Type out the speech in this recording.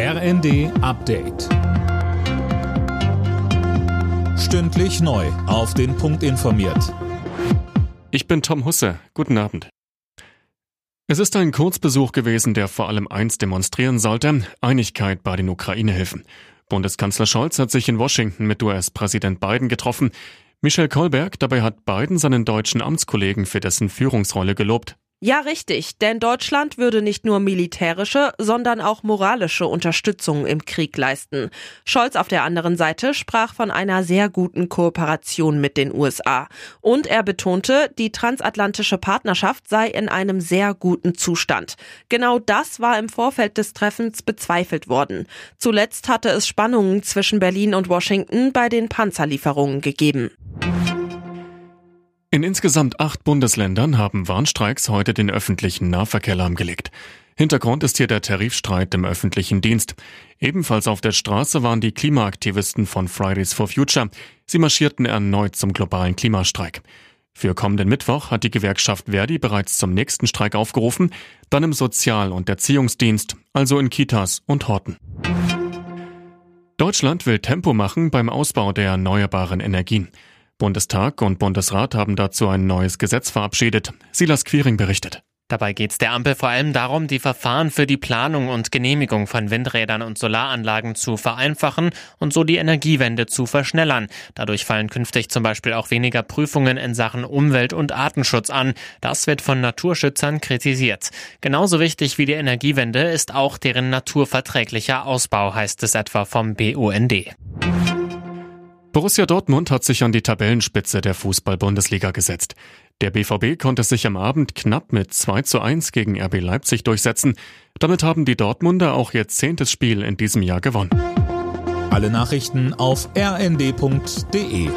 RND Update. Stündlich neu. Auf den Punkt informiert. Ich bin Tom Husse. Guten Abend. Es ist ein Kurzbesuch gewesen, der vor allem eins demonstrieren sollte: Einigkeit bei den Ukraine-Hilfen. Bundeskanzler Scholz hat sich in Washington mit US-Präsident Biden getroffen. Michel Kolberg dabei hat Biden seinen deutschen Amtskollegen für dessen Führungsrolle gelobt. Ja, richtig, denn Deutschland würde nicht nur militärische, sondern auch moralische Unterstützung im Krieg leisten. Scholz auf der anderen Seite sprach von einer sehr guten Kooperation mit den USA. Und er betonte, die transatlantische Partnerschaft sei in einem sehr guten Zustand. Genau das war im Vorfeld des Treffens bezweifelt worden. Zuletzt hatte es Spannungen zwischen Berlin und Washington bei den Panzerlieferungen gegeben. In insgesamt acht Bundesländern haben Warnstreiks heute den öffentlichen Nahverkehr lahmgelegt. Hintergrund ist hier der Tarifstreit im öffentlichen Dienst. Ebenfalls auf der Straße waren die Klimaaktivisten von Fridays for Future. Sie marschierten erneut zum globalen Klimastreik. Für kommenden Mittwoch hat die Gewerkschaft Verdi bereits zum nächsten Streik aufgerufen, dann im Sozial- und Erziehungsdienst, also in Kitas und Horten. Deutschland will Tempo machen beim Ausbau der erneuerbaren Energien. Bundestag und Bundesrat haben dazu ein neues Gesetz verabschiedet. Silas Quiring berichtet. Dabei geht es der Ampel vor allem darum, die Verfahren für die Planung und Genehmigung von Windrädern und Solaranlagen zu vereinfachen und so die Energiewende zu verschnellern. Dadurch fallen künftig zum Beispiel auch weniger Prüfungen in Sachen Umwelt- und Artenschutz an. Das wird von Naturschützern kritisiert. Genauso wichtig wie die Energiewende ist auch deren naturverträglicher Ausbau, heißt es etwa vom BUND. Borussia Dortmund hat sich an die Tabellenspitze der Fußball-Bundesliga gesetzt. Der BVB konnte sich am Abend knapp mit 2 zu 1 gegen RB Leipzig durchsetzen. Damit haben die Dortmunder auch ihr zehntes Spiel in diesem Jahr gewonnen. Alle Nachrichten auf rnd.de